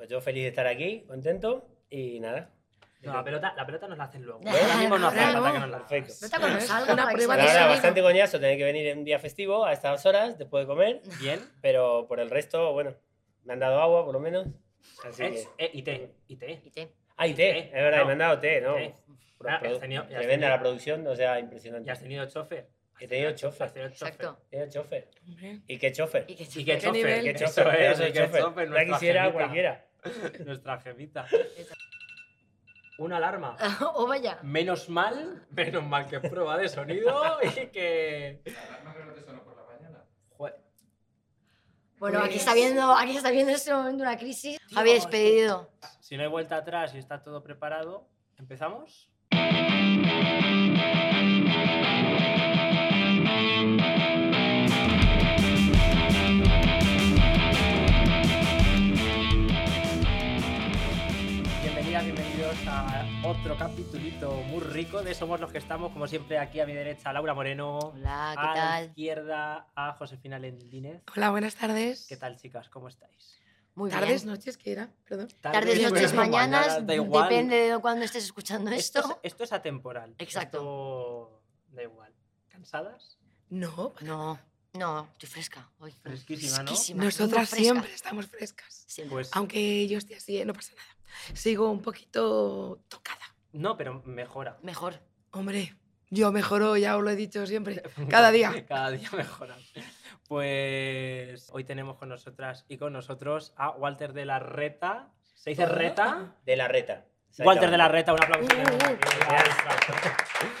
Pues yo feliz de estar aquí, contento y nada. No, la pelota, la pelota nos la hacen luego. Ahora mismo no hace falta que nos la Perfecto. No cuando salga una prueba de bastante coñazo tener que venir en un día festivo a estas horas después de comer, Bien. pero por el resto, bueno, me han dado agua por lo menos. Así Eh, que... eh, y té, y té. Y te- Ah, y té, es verdad, No. y me han dado té, ¿no? Té. Tenido- la producción, o sea, impresionante. ¿Ya has tenido chofer? He tenido chofer. Has tenido chofer. Exacto. He tenido chofer. ¿Y qué chofer? Y ¿Y qué chofer? nivel? ¿Qué chofer? y qué chofer. quisiera cualquiera. Nuestra gemita. Una alarma. oh, vaya. Menos mal, menos mal que es prueba de sonido y que. Joder, Bueno, aquí Pues- está viendo, aquí está viendo este momento una crisis. Javier despedido. Si no hay vuelta atrás y está todo preparado, ¿empezamos? Bienvenidos a otro capitulito muy rico de Somos los que estamos, como siempre aquí a mi derecha Laura Moreno, Hola, ¿qué a la tal? izquierda a Josefina Lendínez. Hola, buenas tardes. ¿Qué tal chicas? ¿Cómo estáis? Muy Tardes, bien. noches, ¿qué era? Perdón. Tardes, bueno, noches, mañanas, da igual. depende de cuándo estés escuchando Esto esto. es, esto es atemporal. Exacto. Esto da igual. ¿Cansadas? No, No, no, estoy fresca hoy. Fresquísima, ¿no? Fresquísima, nosotras fresca. siempre estamos frescas. Siempre. Pues Aunque yo esté así, eh, no pasa nada. Sigo un poquito tocada. no, pero mejora. Mejor. Hombre, yo mejoro, ya os lo he dicho siempre. Cada día. Cada día mejora. Pues hoy tenemos con nosotras y con nosotros a Walter de la Reta. ¿Se dice Reta? De la reta. Walter de la Reta, un aplauso. Uh,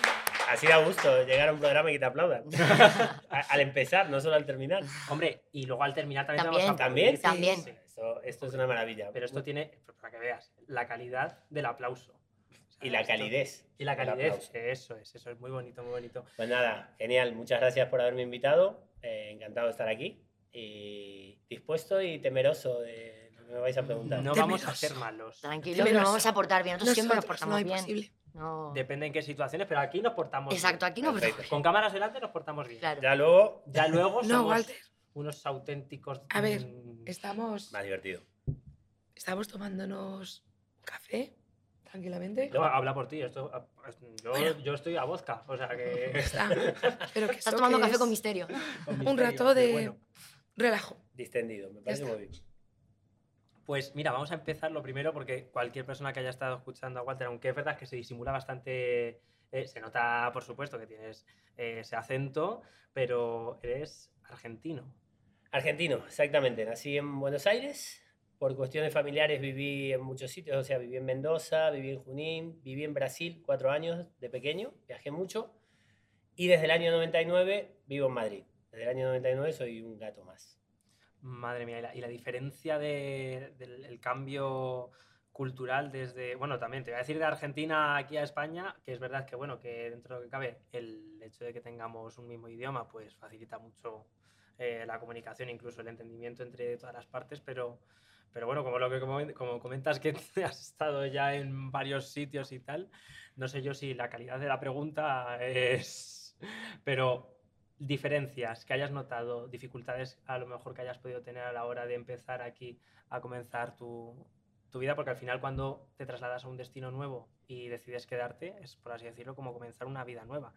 uh, Así da gusto llegar a un programa y que te aplaudan. A- al empezar, no solo al terminar. Hombre, y luego al terminar también, También. te vamos a ¿También? También. Sí. Esto, esto es una maravilla. Pero esto tiene, para que veas, la calidad del aplauso. O sea, Y la esto- calidez. Y la calidez, eso es, eso es muy bonito, muy bonito. Pues nada, genial. Muchas gracias por haberme invitado. Eh, encantado de estar aquí. Y dispuesto y temeroso de lo que me vais a preguntar. No vamos a Temeroso. ser malos. Tranquilo, Temeroso. que nos vamos a portar bien. Nosotros siempre nos Nosotros, portamos no bien. posible. No. Depende en qué situaciones, pero aquí nos portamos Exacto, bien. aquí no Perfecto. portamos Con cámaras delante nos portamos bien. Claro. Ya luego, Ya luego No, somos Walter, unos auténticos. A ver, mm, estamos, más divertido. estamos tomándonos café, tranquilamente. yo- habla por ti. Esto, ah, yo, Bueno. yo estoy a vodka, o sea que. Está. Pero que Estás tomando que café es con misterio. con un rato de bueno. relajo. Distendido, me parece muy bien. Pues mira, vamos a empezar lo primero porque cualquier persona que haya estado escuchando a Walter, aunque es verdad que se disimula bastante, eh, se nota por supuesto que tienes eh, ese acento, pero eres argentino. Argentino, exactamente. Nací en Buenos Aires. Por cuestiones familiares viví en muchos sitios, o sea, viví en Mendoza, viví en Junín, viví en Brasil cuatro años de pequeño, viajé mucho. Y desde el año 99 vivo en Madrid. Desde el año 99 soy un gato más. Madre mía, y la, diferencia de- del el cambio cultural desde, bueno, también te voy a decir de Argentina aquí a España, que es verdad que, bueno, que dentro de lo que cabe, el hecho de que tengamos un mismo idioma, pues facilita mucho eh, la comunicación, incluso el entendimiento entre todas las partes, pero, pero bueno, como lo que como, como comentas que has estado ya en varios sitios y tal, no sé yo si la calidad de la pregunta es, pero diferencias que hayas notado, dificultades a lo mejor que hayas podido tener a la hora de empezar aquí a comenzar tu, tu vida, porque al final cuando te trasladas a un destino nuevo y decides quedarte, es por así decirlo, como comenzar una vida nueva.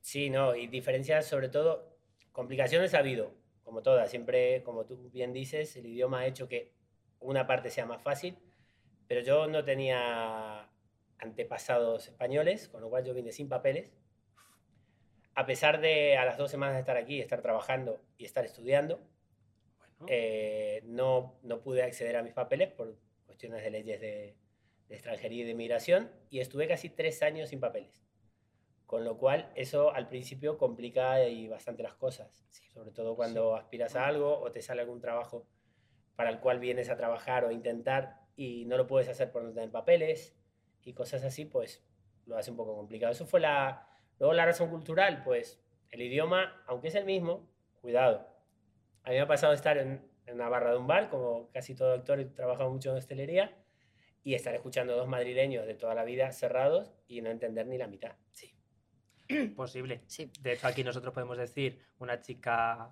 Sí, no, y diferencias sobre todo, complicaciones ha habido, como todas, siempre, como tú bien dices, el idioma ha hecho que una parte sea más fácil, pero yo no tenía antepasados españoles, con lo cual yo vine sin papeles. A pesar de a las dos semanas de estar aquí, estar trabajando y estar estudiando, Bueno, eh, no, no pude acceder a mis papeles por cuestiones de leyes de, de extranjería y de migración y estuve casi tres años sin papeles. Con lo cual, eso al principio complica y bastante las cosas. Sobre todo cuando aspiras a algo o te sale algún trabajo para el cual vienes a trabajar o intentar y no lo puedes hacer por no tener papeles y cosas así, pues lo hace un poco complicado. Eso fue la... Luego la razón cultural, pues el idioma, aunque es el mismo, cuidado. A mí me ha pasado estar en, en una barra de un bar, como casi todo actor, he trabajado mucho en hostelería, y estar escuchando dos madrileños de toda la vida cerrados y no entender ni la mitad. Sí. posible. Sí. De hecho, aquí nosotros podemos decir una chica,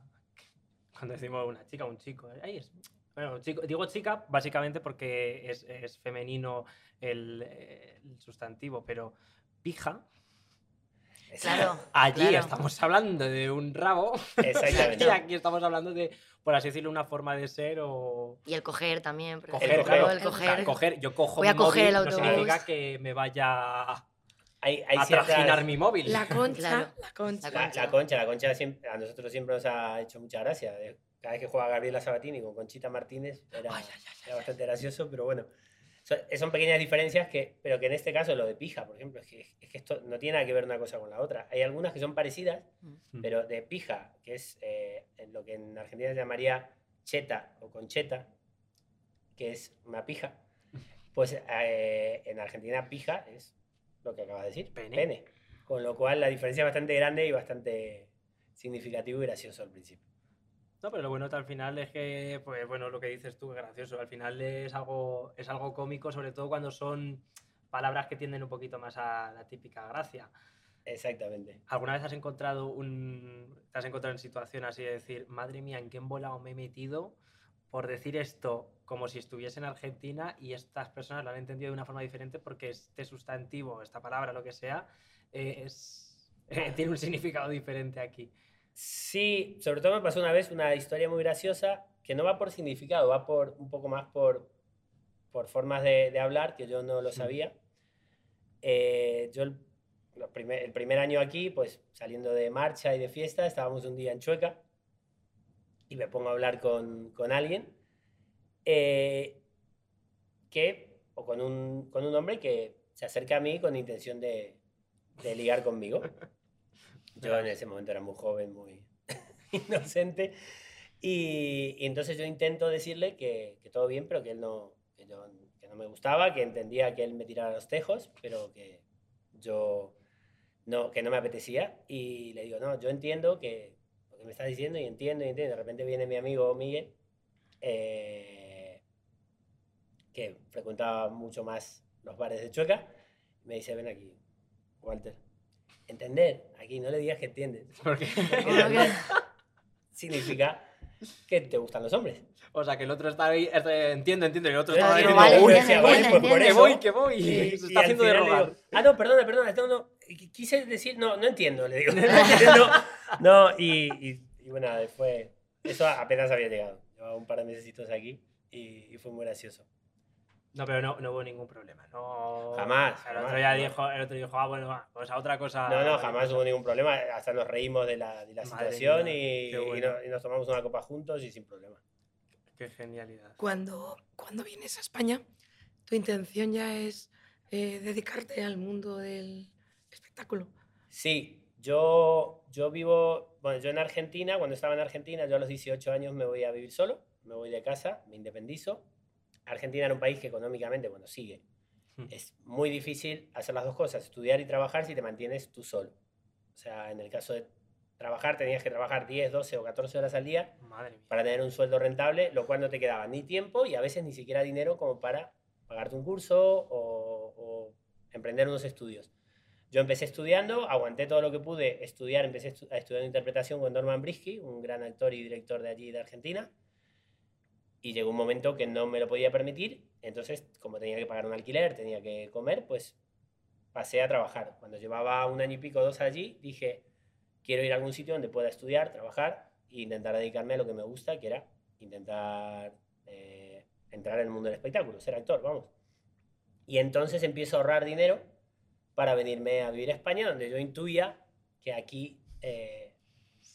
cuando decimos una chica un chico, "Ay, es Bueno, chico- digo chica básicamente porque es, es femenino el, eh, el sustantivo, pero pija, Claro. allí claro. estamos hablando de un rabo Exactamente. y aquí estamos hablando de, por así decirlo, una forma de ser o... Y el coger también. por Coger, ejemplo, claro. el O sea, coger. coger, yo cojo Voy a mi coger móvil, el no autobús. significa que me vaya a, Hay, hay a ciertas- trajinar mi móvil. La concha, Claro. la concha. La La, concha, la concha siempre- a nosotros siempre nos ha hecho mucha gracia. De- Cada vez que juega Gabriela Sabatini con Conchita Martínez era, era bastante gracioso, pero bueno. Son, son pequeñas diferencias, que, pero que en este caso lo de pija, por ejemplo, es que, es que esto no tiene nada que ver una cosa con la otra. Hay algunas que son parecidas, Mm. pero de pija, que es eh, en lo que en Argentina se llamaría cheta o concheta, que es una pija, pues eh, en Argentina pija es lo que acabas de decir, Pene. Con lo cual la diferencia es bastante grande y bastante significativo y gracioso al principio. No, pero lo bueno al final es que, pues bueno, lo que dices tú es gracioso. Al final es algo, es algo cómico, sobre todo cuando son palabras que tienden un poquito más a la típica gracia. Exactamente. ¿Alguna vez has encontrado un. te has encontrado en situación así de decir, madre mía, ¿en qué embolado me he metido por decir esto como si estuviese en Argentina y estas personas lo han entendido de una forma diferente porque este sustantivo, esta palabra, lo que sea, eh, es, eh, tiene un significado diferente aquí? Sí, sobre todo me pasó una vez una historia muy graciosa que no va por significado, va por un poco más por, por formas de, de hablar que yo no lo sabía. Eh, yo el, primer, el primer año aquí, pues saliendo de marcha y de fiesta, estábamos un día en Chueca y me pongo a hablar con, con alguien eh, que, o con un, con un hombre que se acerca a mí con intención de, de ligar conmigo. Yo en ese momento era muy joven, muy inocente. Y, y entonces yo intento decirle que, que todo bien, pero que él no, que, yo- que no me gustaba, que entendía que él me tirara los tejos, pero que yo no, que no me apetecía. Y le digo, no, yo entiendo que lo que me estás diciendo y entiendo y entiendo. De repente viene mi amigo Miguel, eh, que frecuentaba mucho más los bares de Chueca, y me dice, ven aquí, Walter. Entender, aquí no le digas que entiendes. Porque, Porque Como que- entender significa que te gustan los hombres. o sea, que el otro está ahí, este, entiendo, entiendo, y el otro Yo está digo, diciendo, vale, "Uy, "Uy, entiende, decía, vale, entiende, pues por que voy, que voy, y, Y- se y está al haciendo de digo, rogar. ah, no, perdona, perdona, no, no, qu- quise decir, no, no entiendo, le digo. no, no, y, y, y bueno, fue, eso apenas había llegado. Llevaba un par de mesecitos aquí y, y fue muy gracioso. No, pero no, no hubo ningún problema. No, Jamás, El jamás, otro ya jamás. dijo, el otro dijo, ah, bueno, va, pues a otra cosa. No, no, jamás cosa". hubo ningún problema, hasta nos reímos de la, de la situación mía, y, qué y bueno. no- y nos tomamos una copa juntos y sin problema. Qué genialidad. Cuando, cuando vienes a España, tu intención ya es eh, dedicarte al mundo del espectáculo. Sí, yo, yo vivo, bueno, yo en Argentina, cuando estaba en Argentina, yo a los 18 años me voy a vivir solo, me voy de casa, me independizo. Argentina era un país que económicamente, bueno, sigue. Hmm. Es muy difícil hacer las dos cosas, estudiar y trabajar si te mantienes tú solo. O sea, en el caso de trabajar, tenías que trabajar 10, 12 o 14 horas al día Madre para tener un sueldo rentable, lo cual no te quedaba ni tiempo y a veces ni siquiera dinero como para pagarte un curso o, o emprender unos estudios. Yo empecé estudiando, aguanté todo lo que pude estudiar, empecé a estudiar interpretación con Norman Brisky, un gran actor y director de allí de Argentina, y llegó un momento que no me lo podía permitir, entonces como tenía que pagar un alquiler, tenía que comer, pues pasé a trabajar. Cuando llevaba un año y pico, dos allí, dije, quiero ir a algún sitio donde pueda estudiar, trabajar e intentar dedicarme a lo que me gusta, que era intentar eh, entrar en el mundo del espectáculo, ser actor, vamos. Y entonces empiezo a ahorrar dinero para venirme a vivir a España, donde yo intuía que aquí... eh,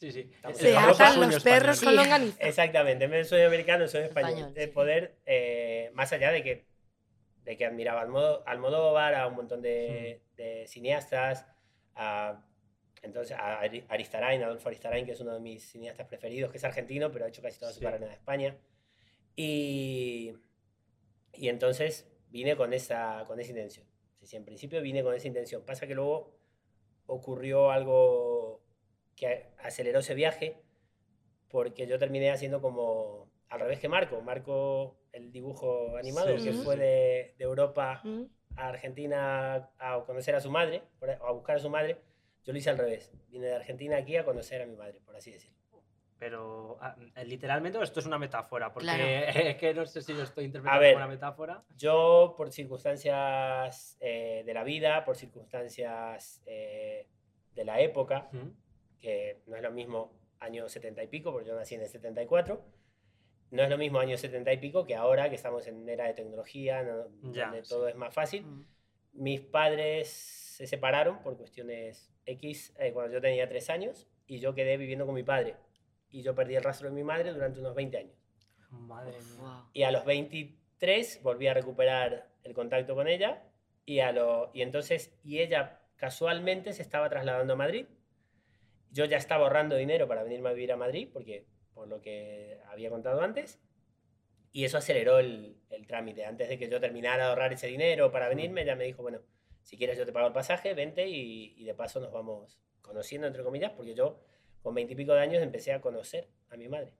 Sí, sí. Se atan los perros español. con Sí. longaniza. Exactamente, en vez del sueño americano, sueño español. Español, de sí. poder, eh, más allá de que, de que admiraba al Almodó- Almodóvar, a un montón de, de cineastas, a, entonces a Ari- Aristarain, Adolfo Aristarain, que es uno de mis cineastas preferidos, que es argentino, pero ha hecho casi toda su Sí. carrera en España. Y, y entonces vine con esa, con esa intención. Sí, sí, en principio vine con esa intención. Pasa que luego ocurrió algo que aceleró ese viaje, porque yo terminé haciendo como al revés que Marco. Marco, el dibujo animado, Sí, que sí, fue sí. de, de Europa Mm. a Argentina a conocer a su madre, por- a buscar a su madre. Yo lo hice al revés. Vine de Argentina aquí a conocer a mi madre, por así decirlo. Pero ah, literalmente o esto es una metáfora, porque Claro. es que no sé si lo estoy interpretando ver. como una metáfora. Yo, por circunstancias eh, de la vida, por circunstancias eh, de la época, Ujú. Que no es lo mismo año 70 y pico, porque yo nací en el 74, no es lo mismo año 70 y pico que ahora que estamos en era de tecnología, ¿no? Ya, donde sí. todo es más fácil. Mm. Mis padres se separaron por cuestiones X eh, cuando yo tenía tres años y yo quedé viviendo con mi padre. Y yo perdí el rastro de mi madre durante unos 20 años. Madre mía. Y a los 23 volví a recuperar el contacto con ella y, a lo, y entonces, y ella casualmente se estaba trasladando a Madrid. Yo ya estaba ahorrando dinero para venirme a vivir a Madrid, porque por lo que había contado antes, y eso aceleró el, el trámite. Antes de que yo terminara de ahorrar ese dinero para venirme, ella me dijo, bueno, si quieres yo te pago el pasaje, vente y, y de paso nos vamos conociendo, entre comillas, porque yo con veintipico de años empecé a conocer a mi madre,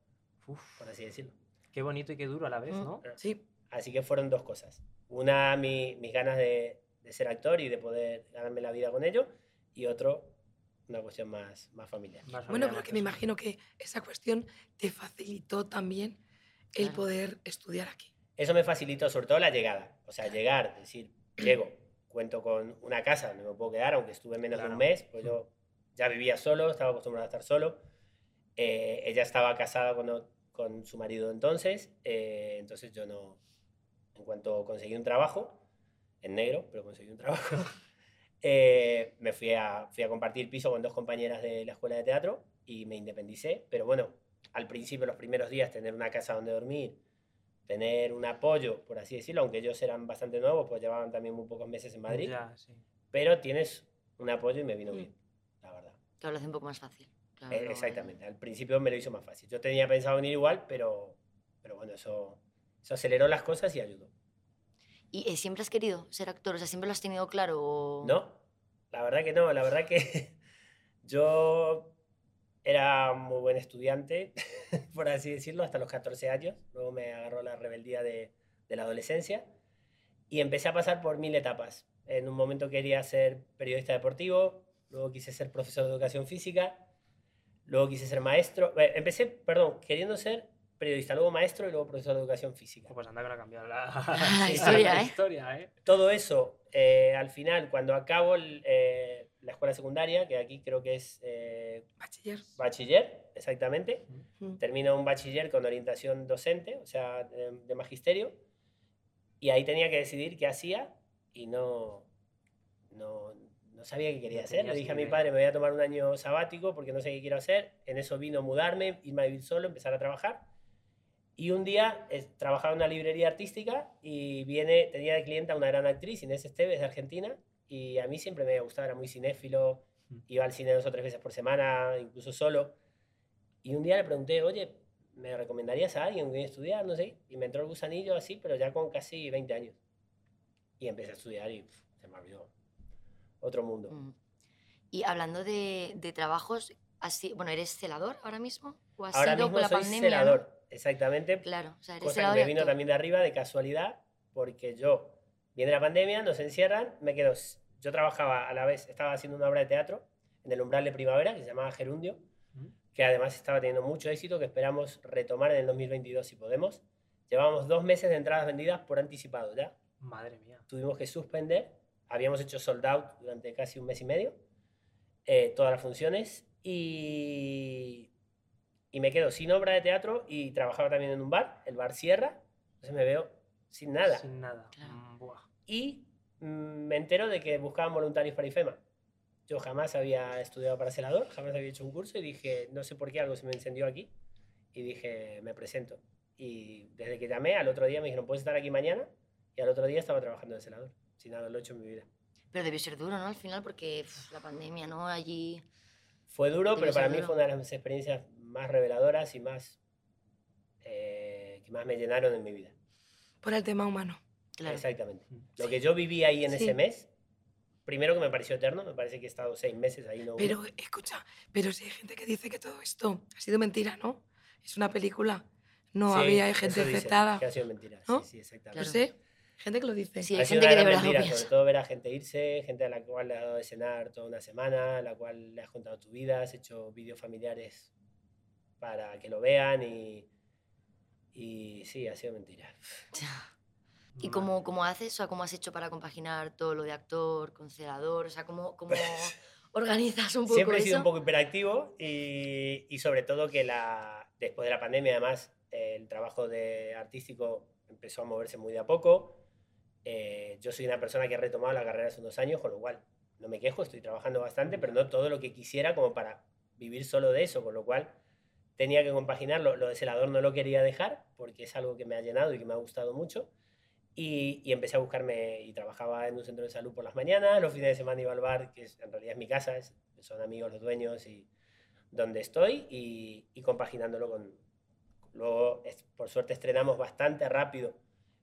Uf, por así decirlo. qué bonito y qué duro a la vez, Mm. ¿no? Sí, Así que fueron dos cosas. Una, mi- mis ganas de, de ser actor y de poder ganarme la vida con ello. Y otro, una cuestión más, más familiar. Más bueno, pero que me imagino que esa cuestión te facilitó también el Claro. poder estudiar aquí. Eso me facilitó sobre todo la llegada. O sea, llegar, decir, llego, cuento con una casa donde me puedo quedar, aunque estuve menos de Claro. un mes, pues yo ya vivía solo, estaba acostumbrado a estar solo. Eh, ella estaba casada con, con su marido entonces, eh, entonces yo no, en cuanto conseguí un trabajo, en negro, pero conseguí un trabajo, eh, me fui a, fui a compartir piso con dos compañeras de la escuela de teatro y me independicé, pero bueno, al principio, los primeros días, tener una casa donde dormir, tener un apoyo, por así decirlo, aunque ellos eran bastante nuevos, pues llevaban también muy pocos meses en Madrid, Ya, sí. pero tienes un apoyo y me vino Mm. bien, la verdad. Te lo hace un poco más fácil. Claro, Eh, exactamente, al principio me lo hizo más fácil. Yo tenía pensado venir igual, pero, pero bueno, eso, eso aceleró las cosas y ayudó. ¿Y eh, siempre has querido ser actor? O sea, ¿siempre lo has tenido claro? No, la verdad que no, la verdad que yo era muy buen estudiante, por así decirlo, hasta los 14 años. Luego me agarró la rebeldía de, de la adolescencia y empecé a pasar por mil etapas. En un momento quería ser periodista deportivo, luego quise ser profesor de educación física, luego quise ser maestro. eh, Empecé, perdón, queriendo ser periodista, luego maestro y luego profesor de educación física. Pues anda que no ha cambiado la, La historia, la ¿eh? historia, ¿eh? todo eso, eh, al final, cuando acabo el, eh, la escuela secundaria, que aquí creo que es eh, Bachiller. bachiller, exactamente, Mm. termino un bachiller con orientación docente, o sea, de, de magisterio, y ahí tenía que decidir qué hacía y no, no, no sabía qué quería No hacer. Le dije a mi padre, me voy a tomar un año sabático porque no sé qué quiero hacer. En eso vino mudarme, irme a vivir solo, empezar a trabajar. Y un día eh, trabajaba en una librería artística y viene, tenía de clienta una gran actriz, Inés Esteves, de Argentina, y a mí siempre me había gustado, era muy cinéfilo, Mm. iba al cine dos o tres veces por semana, incluso solo. Y un día le pregunté, oye, ¿me recomendarías a alguien que viene a estudiar? No sé. Y me entró el gusanillo así, pero ya con casi 20 años. Y empecé a estudiar y se me abrió otro mundo. Mm. Y hablando de, de trabajos, así, bueno, ¿eres celador ahora mismo? ¿O has Ahora sido mismo con la soy pandemia? no? Exactamente. Claro, o sea, eres Cosa que me vino también de arriba de casualidad, porque yo, viene la pandemia, nos encierran, me quedo. Yo trabajaba a la vez, estaba haciendo una obra de teatro en el umbral de primavera que se llamaba Gerundio, que además estaba teniendo mucho éxito, que esperamos retomar en el 2022 si podemos. Llevábamos dos meses de entradas vendidas por anticipado ya. Madre mía. Tuvimos que suspender. Habíamos hecho sold out durante casi un mes y medio, eh, todas las funciones, y, y me quedo sin obra de teatro y trabajaba también en un bar, el bar Sierra, entonces me veo sin nada. Sin nada. Claro. Mm. Y mm, me entero de que buscaban voluntarios para IFEMA. Yo jamás había estudiado para celador, jamás había hecho un curso y dije, no sé por qué algo se me encendió aquí. Y dije, me presento. Y desde que llamé, al otro día me dijeron, puedes estar aquí mañana. Y al otro día estaba trabajando de celador, sin haberlo hecho en mi vida. Pero debió ser duro, ¿no? Al final, porque uf, la pandemia, ¿no? Allí... Fue duro, pero para mí duro. fue una de las experiencias más reveladoras y más eh, que más me llenaron en mi vida. Por el tema humano. Claro. Exactamente. Mm. Lo que yo viví ahí en Sí. ese mes, primero que me pareció eterno, me parece que he estado seis meses ahí. No. Pero escucha, pero si hay gente que dice que todo esto ha sido mentira, ¿no? Es una película. No Sí, había gente dicen, infectada. Que ha sido mentira. ¿no? Sí, sí, exactamente. Claro. sé, gente que lo dice. Sí, Ha hay sido gente que de verdad lo mentira, piensa. sobre todo ver a gente irse, gente a la cual le has dado de cenar toda una semana, a la cual le has contado tu vida, has hecho vídeos familiares para que lo vean y, y sí, ha sido mentira. ¿Y cómo, cómo haces? O sea, ¿cómo has hecho para compaginar todo lo de actor, concelador? O sea, ¿cómo, cómo organizas un poco Siempre he eso? sido un poco hiperactivo y, y sobre todo que la, después de la pandemia además el trabajo de artístico empezó a moverse muy de a poco. Eh, yo soy una persona que ha retomado la carrera hace unos años, con lo cual no me quejo, estoy trabajando bastante, pero no todo lo que quisiera como para vivir solo de eso, con lo cual tenía que compaginarlo. Lo de celador no lo quería dejar porque es algo que me ha llenado y que me ha gustado mucho. Y, y, empecé a buscarme y trabajaba en un centro de salud por las mañanas, los fines de semana iba al bar, que es, en realidad es mi casa, es, son amigos los dueños y donde estoy, y, y compaginándolo con... Luego, es, por suerte, estrenamos bastante rápido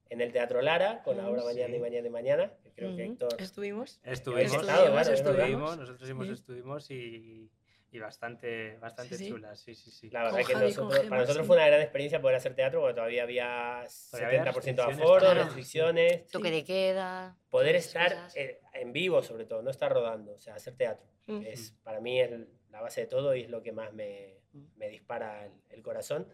en el Teatro Lara con la obra Sí. Mañana y Mañana y Mañana, que creo que. Héctor... Estuvimos. Estuvimos, estado, estuvimos, estuvimos, nosotros hemos Sí. estuvimos y, y bastante, bastante Sí, sí. chulas, sí, sí, sí. La verdad Con que nosotros, para nosotros sí. fue una gran experiencia poder hacer teatro cuando todavía había Todavía había 70% de aforo, claro. restricciones. Toque de queda. Poder estar cosas. en vivo, sobre todo, no estar rodando, o sea, hacer teatro. Mm. Es, para mí es la base de todo y es lo que más me, me dispara el, el corazón.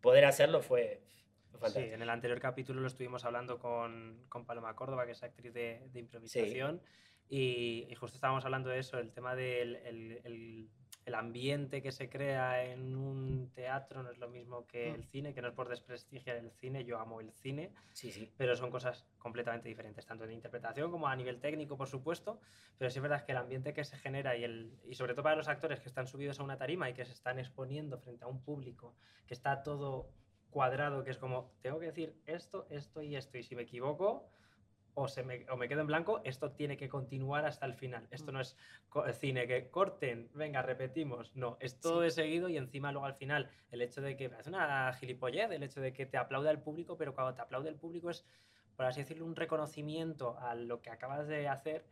Poder hacerlo fue, fue Sí, fantástico. en el anterior capítulo lo estuvimos hablando con, con Paloma Córdoba, que es actriz de, de improvisación, y, y justo estábamos hablando de eso, el tema del el, el- el ambiente que se crea en un teatro no es lo mismo que Mm. el cine, que no es por desprestigiar el cine, yo amo el cine, Sí, sí. pero son cosas completamente diferentes, tanto en interpretación como a nivel técnico, por supuesto, pero sí es verdad que el ambiente que se genera y, el, y sobre todo para los actores que están subidos a una tarima y que se están exponiendo frente a un público, que está todo cuadrado, que es como, tengo que decir esto, esto y esto, y si me equivoco o, se me, o me quedo en blanco, esto tiene que continuar hasta el final. Esto no es cine que corten, venga, repetimos. No, es todo Sí. de seguido y encima luego al final el hecho de que es una gilipollez, el hecho de que te aplauda el público, pero cuando te aplaude el público es, por así decirlo, un reconocimiento a lo que acabas de hacer,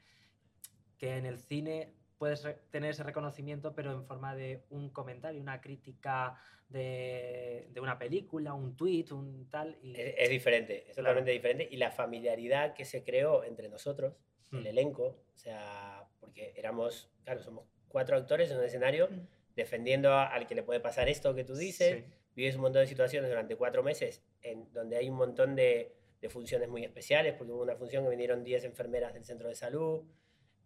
que en el cine puedes tener ese reconocimiento, pero en forma de un comentario, una crítica de, de una película, un tweet, un tal. Y, Es, es diferente, es Claro. totalmente diferente. Y la familiaridad que se creó entre nosotros, el Mm. elenco, o sea, porque éramos, claro, somos cuatro actores en un escenario Mm. defendiendo a- al que le puede pasar esto que tú dices. Sí. vives un montón de situaciones durante cuatro meses en donde hay un montón de, de funciones muy especiales, porque hubo una función que vinieron 10 enfermeras del centro de salud,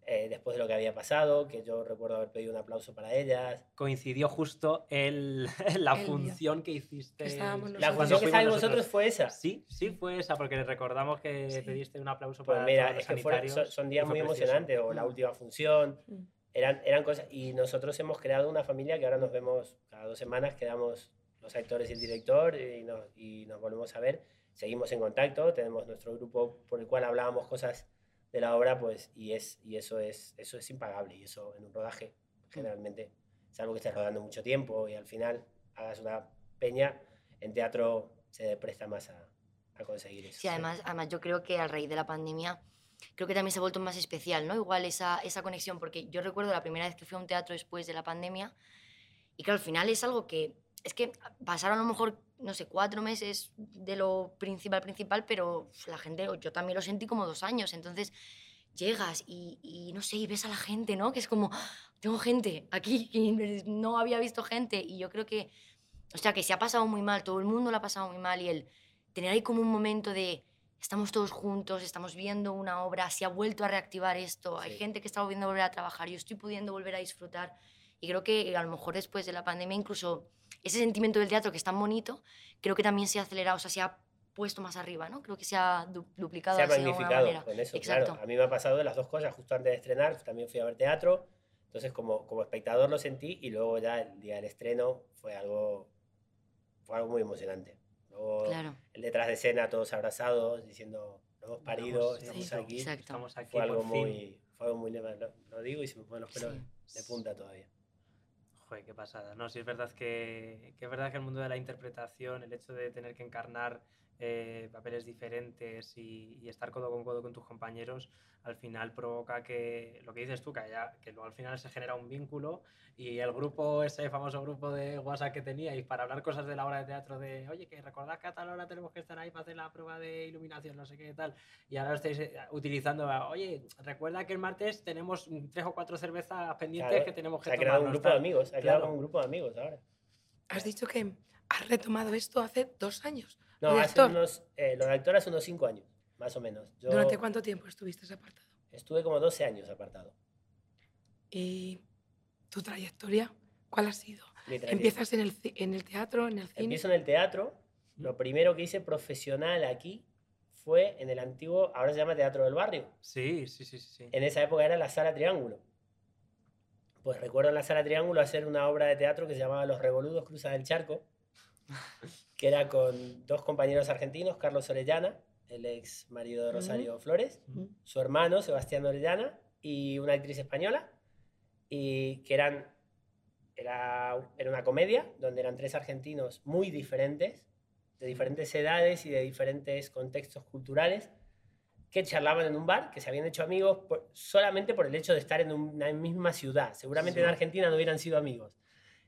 eh, después de lo que había pasado, que yo recuerdo haber pedido un aplauso para ellas. coincidió justo el, la El día función que hiciste. Estábamos La función que estábamos nosotros. fue esa. Sí, sí fue esa, porque recordamos que Sí. pediste un aplauso Pues para mira, todos los es que fueron- son, son días muy precioso. emocionantes, o la Mm. última función, Mm. eran, eran cosas, y nosotros hemos creado una familia que ahora nos vemos cada dos semanas, quedamos los actores y el director y nos, y nos volvemos a ver, seguimos en contacto, tenemos nuestro grupo por el cual hablábamos cosas de la obra, pues, y, es, y eso, es, eso es impagable, y eso en un rodaje generalmente es algo que estás rodando mucho tiempo y al final hagas una peña, en teatro se presta más a, a conseguir eso. Sí, además, además yo creo que a raíz de la pandemia, creo que también se ha vuelto más especial, ¿no? Igual esa, esa conexión, porque yo recuerdo la primera vez que fui a un teatro después de la pandemia, y claro, al final es algo que, es que pasaron a lo mejor, no sé, cuatro meses de lo principal, principal, pero la gente, yo también lo sentí como dos años, entonces llegas y, y no sé, y ves a la gente, ¿no? Que es como, "Ah, tengo gente aquí, y no había visto gente, y yo creo que, o sea, que se ha pasado muy mal, todo el mundo lo ha pasado muy mal, y el tener ahí como un momento de estamos todos juntos, estamos viendo una obra, se ha vuelto a reactivar esto, hay gente que está volviendo a volver a trabajar, yo estoy pudiendo volver a disfrutar y creo que a lo mejor después de la pandemia incluso ese sentimiento del teatro que es tan bonito, creo que también se ha acelerado, o sea, se ha puesto más arriba, ¿no? Creo que se ha du- duplicado se ha de magnificado con eso, Exacto. claro. A mí me ha pasado de las dos cosas, justo antes de estrenar, también fui a ver teatro, entonces como, como espectador lo sentí y luego ya el día del estreno fue algo, fue algo muy emocionante. Luego Claro, el detrás de escena, todos abrazados, diciendo, lo hemos parido, Estamos- estamos sí, aquí. exacto. Estamos aquí Fue algo, por fin. muy, fue algo muy... Lo, lo digo y se me ponen los pelos Sí. de punta todavía. Joder, qué pasada. No, sí es verdad que, que es verdad que el mundo de la interpretación, el hecho de tener que encarnar eh, papeles diferentes y, y estar codo con codo con tus compañeros, al final provoca que, lo que dices tú, que, haya- que luego al final se genera un vínculo y el grupo, ese famoso grupo de WhatsApp que teníais para hablar cosas de la obra de teatro de, oye, que recordad que a tal hora tenemos que estar ahí para hacer la prueba de iluminación, no sé qué tal, y ahora lo estáis eh, utilizando, oye, recuerda que el martes tenemos mm, tres o cuatro cervezas pendientes Claro, que tenemos que se ha creado un grupo de tal". amigos, se ha Claro. creado un grupo de amigos ahora. Has dicho que has retomado esto hace dos años. No, ¿Lo de hace actor? unos, eh, lo de actor hace unos cinco años, más o menos. Yo ¿Durante cuánto tiempo estuviste apartado? Estuve como 12 años apartado. ¿Y tu trayectoria cuál ha sido? ¿Empiezas en el, en el teatro, en el cine? Empiezo en el teatro. Lo primero que hice profesional aquí fue en el antiguo, ahora se llama Teatro del Barrio. Sí, sí, sí, sí. sí. En esa época era la Sala Triángulo. Pues recuerdo en la Sala Triángulo hacer una obra de teatro que se llamaba Los Revoludos Cruzan el Charco, que era con dos compañeros argentinos, Carlos Orellana, el ex marido de Rosario Flores, su hermano Sebastián Orellana y una actriz española, y que eran, era, era una comedia donde eran tres argentinos muy diferentes, de diferentes edades y de diferentes contextos culturales, que charlaban en un bar, que se habían hecho amigos por- solamente por el hecho de estar en una misma ciudad. Seguramente en. Argentina no hubieran sido amigos.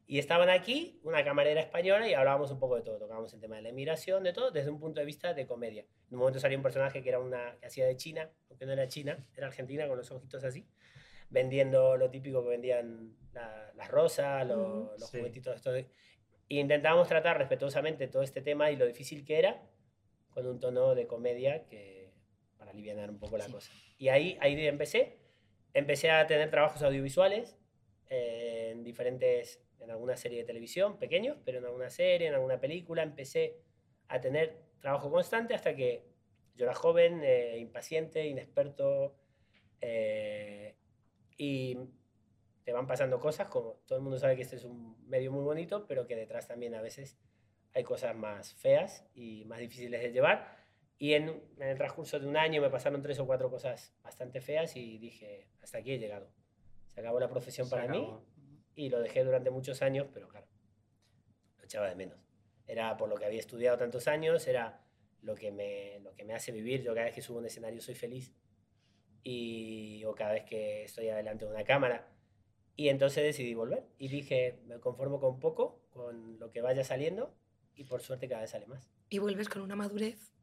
Y estaban aquí, una camarera española, y hablábamos un poco de todo. Tocábamos el tema de la inmigración, de todo, desde un punto de vista de comedia. En un momento salía un personaje que era una que hacía de China, aunque no era China, era argentina, con los ojitos así, vendiendo lo típico que vendían la- las rosas, lo- los Sí. juguetitos estos. de- E intentábamos tratar respetuosamente todo este tema y lo difícil que era, con un tono de comedia que para aliviar un poco la Sí. cosa. Y ahí, ahí empecé. Empecé a tener trabajos audiovisuales eh, en diferentes, en alguna serie de televisión, pequeños, pero en alguna serie, en alguna película. Empecé a tener trabajo constante hasta que yo era joven, eh, impaciente, inexperto, eh, y te van pasando cosas, como todo el mundo sabe que este es un medio muy bonito, pero que detrás también a veces hay cosas más feas y más difíciles de llevar. Y en, en el transcurso de un año me pasaron tres o cuatro cosas bastante feas y dije, hasta aquí he llegado. Se acabó la profesión Se para mí. Y lo dejé durante muchos años, pero claro, lo echaba de menos. Era por lo que había estudiado tantos años, era lo que me, lo que me hace vivir. Yo cada vez que subo a un escenario soy feliz y o cada vez que estoy adelante de una cámara. Y entonces decidí volver y dije, me conformo con poco, con lo que vaya saliendo y por suerte cada vez sale más. Y vuelves con una madurez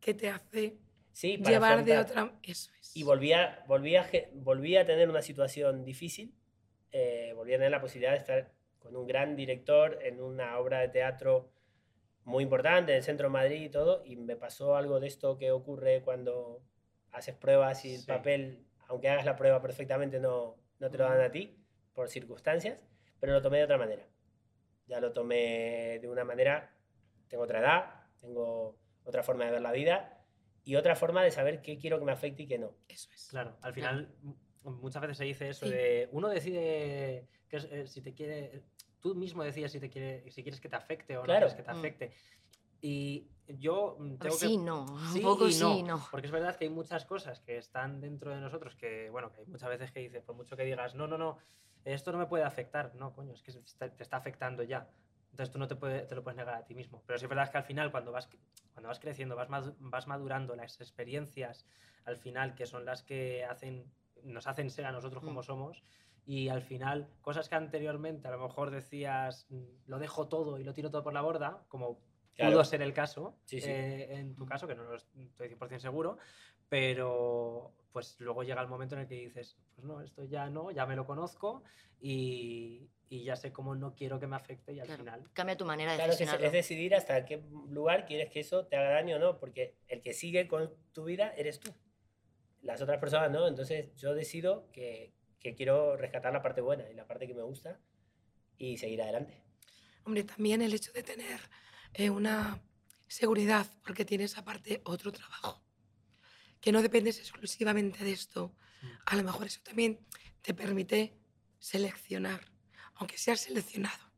que te hace Sí, llevar de otra... Eso es. Y volví a, volví a, volví a tener una situación difícil. Eh, volví a tener la posibilidad de estar con un gran director en una obra de teatro muy importante en el centro de Madrid y todo. Y me pasó algo de esto que ocurre cuando haces pruebas y el Sí. papel, aunque hagas la prueba perfectamente, no, no te lo dan a ti por circunstancias. Pero lo tomé de otra manera. Ya lo tomé de una manera. Tengo otra edad, tengo otra forma de ver la vida y otra forma de saber qué quiero que me afecte y qué no. Eso es. Claro, al final m- muchas veces se dice eso Sí. de uno decide que eh, si te quiere, tú mismo decides si te quiere, si quieres que te afecte o no quieres que te Mm. afecte. Y yo tengo sí, que no. Sí un poco y sí, no. Porque es verdad que hay muchas cosas que están dentro de nosotros que, bueno, que hay muchas veces que dices, por mucho que digas, no, no, no, esto no me puede afectar. No, coño, es que te está, afectando ya. Entonces tú no te, puede- te lo puedes negar a ti mismo. Pero sí es verdad que al final, cuando vas, cuando vas creciendo, vas madurando las experiencias, al final, que son las que hacen, nos hacen ser a nosotros como Mm. somos, y al final, cosas que anteriormente a lo mejor decías, "Mm, lo dejo todo y lo tiro todo por la borda, como Claro. pudo ser el caso, Sí, sí. eh, en tu caso, que no lo estoy 100% seguro, pero pues luego llega el momento en el que dices, pues no, esto ya no, ya me lo conozco y, y ya sé cómo no quiero que me afecte y al Claro. final... Cambia tu manera de Claro, que es, es decidir hasta qué lugar quieres que eso te haga daño o no, porque el que sigue con tu vida eres tú. Las otras personas no, entonces yo decido que, que quiero rescatar la parte buena y la parte que me gusta y seguir adelante. Hombre, también el hecho de tener eh, una seguridad, porque tienes aparte otro trabajo, que no dependes exclusivamente de esto. Mm. A lo mejor eso también te permite seleccionar, aunque seas seleccionado.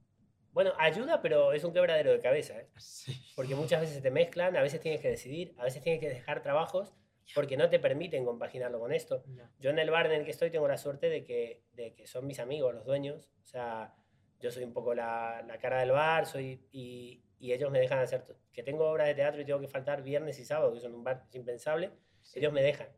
Bueno, ayuda, pero es un quebradero de cabeza, ¿eh? Sí. porque muchas veces se te mezclan, a veces tienes que decidir, a veces tienes que dejar trabajos porque no te permiten compaginarlo con esto. Yo en el bar en el que estoy tengo la suerte de que, de que son mis amigos, los dueños. O sea, yo soy un poco la, la cara del bar soy, y, y ellos me dejan hacer... Que tengo obras de teatro y tengo que faltar viernes y sábado, que son un bar es impensable. Sí. Ellos me dejan.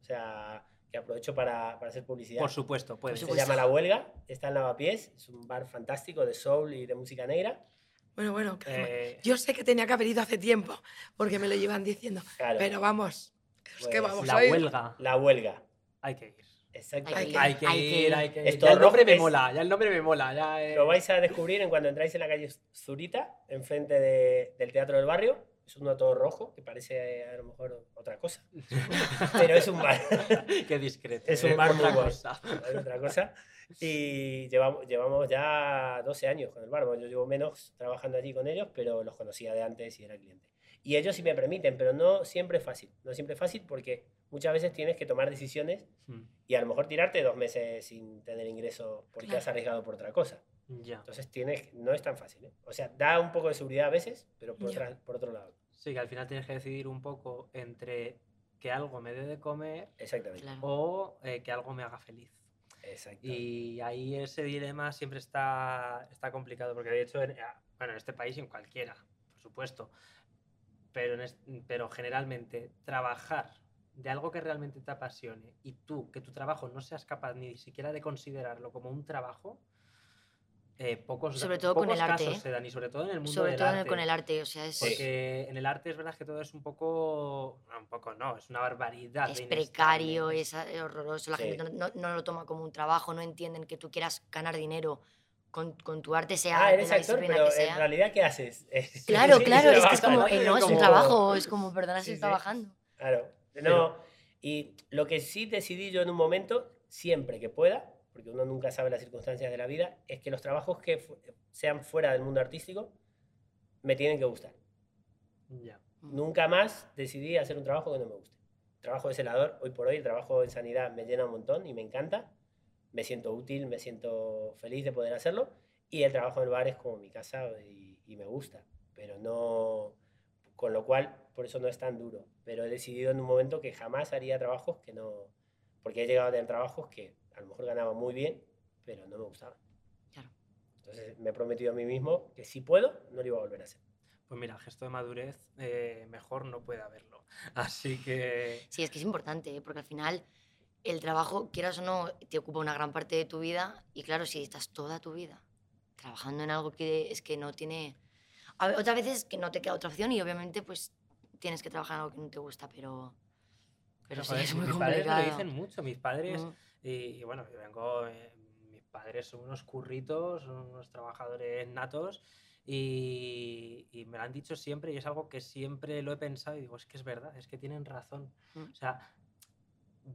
O sea, que aprovecho para, para hacer publicidad. Por supuesto, puede Se llama La Huelga, está en Lavapiés, es un bar fantástico de soul y de música negra. Bueno, bueno, Eh, yo sé que tenía que haber ido hace tiempo, porque me lo llevan diciendo, Claro, pero vamos, es que Pues vamos la a ir. huelga, La Huelga. hay que ir. Exacto. Hay que- Hay que hay ir, que- hay que Es ir. Ya el nombre rojo, me es- mola, ya el nombre me mola. Ya, eh. Lo vais a descubrir en cuando entráis en la calle Zurita, enfrente de- del Teatro del Barrio. Es uno todo rojo, que parece eh, a lo mejor otra cosa. Pero es un bar. Qué discreto. Es un eh, bar otra muy guay. cosa. es otra cosa. Y llevamos, llevamos ya 12 años con el bar. Bueno, yo llevo menos trabajando allí con ellos, pero los conocía de antes y era cliente. Y ellos sí me permiten, pero no siempre es fácil. No siempre es fácil porque muchas veces tienes que tomar decisiones Mm, y a lo mejor tirarte dos meses sin tener ingreso porque Claro. has arriesgado por otra cosa. Ya. Entonces tienes, no es tan fácil. ¿eh? O sea, da un poco de seguridad a veces, pero por, otra- por otro lado. Sí, que al final tienes que decidir un poco entre que algo me dé de comer Exactamente. Claro. o eh, que algo me haga feliz. Exacto. Y ahí ese dilema siempre está, está complicado, porque de hecho, en, bueno, en este país y en cualquiera, por supuesto, pero, en pero generalmente trabajar de algo que realmente te apasione y tú, que tu trabajo no seas capaz ni siquiera de considerarlo como un trabajo, eh, pocos, Sobre todo con pocos el arte, casos ¿eh? se dan, y sobre todo en el mundo Sobre del todo el- arte. con el arte, o sea, es, Porque en el arte es verdad que todo es un poco. No, un poco no, es una barbaridad. es precario, inestable. es a- horroroso. La Sí. gente no- no lo toma como un trabajo, no entienden que tú quieras ganar dinero con, con tu arte, sea Ah, de eres la actor, pero que en sea. realidad, ¿qué haces? Claro, Sí, claro, es que es como, eh, ¿no? es un trabajo, es como, perdona, Sí, estoy sí. trabajando. Claro. No, y lo que sí decidí yo en un momento, siempre que pueda, porque uno nunca sabe las circunstancias de la vida, es que los trabajos que fu- sean fuera del mundo artístico me tienen que gustar. Ya. Nunca más decidí hacer un trabajo que no me guste. Trabajo de celador, hoy por hoy el trabajo en sanidad me llena un montón y me encanta. Me siento útil, me siento feliz de poder hacerlo. Y el trabajo en el bar es como mi casa y, y me gusta. Pero no. Con lo cual, por eso no es tan duro. Pero he decidido en un momento que jamás haría trabajos que no. Porque he llegado a tener trabajos que a lo mejor ganaba muy bien, pero no me gustaban. Claro. Entonces me he prometido a mí mismo que si puedo, no lo iba a volver a hacer. Pues mira, gesto de madurez, eh, mejor no puede haberlo. Así que. Sí, es que es importante, ¿eh? porque al final el trabajo, quieras o no, te ocupa una gran parte de tu vida y claro, si estás toda tu vida trabajando en algo que es que no tiene... A ver, otras veces que no te queda otra opción y obviamente pues tienes que trabajar en algo que no te gusta, pero... Pero sí, joder, es muy mis padres complicado. lo dicen mucho. Mis padres. Mm. Y, y bueno, yo vengo. eh, mis padres son unos curritos, son unos trabajadores natos. Y, y me lo han dicho siempre y es algo que siempre lo he pensado y digo, es que es verdad, es que tienen razón. Mm. O sea,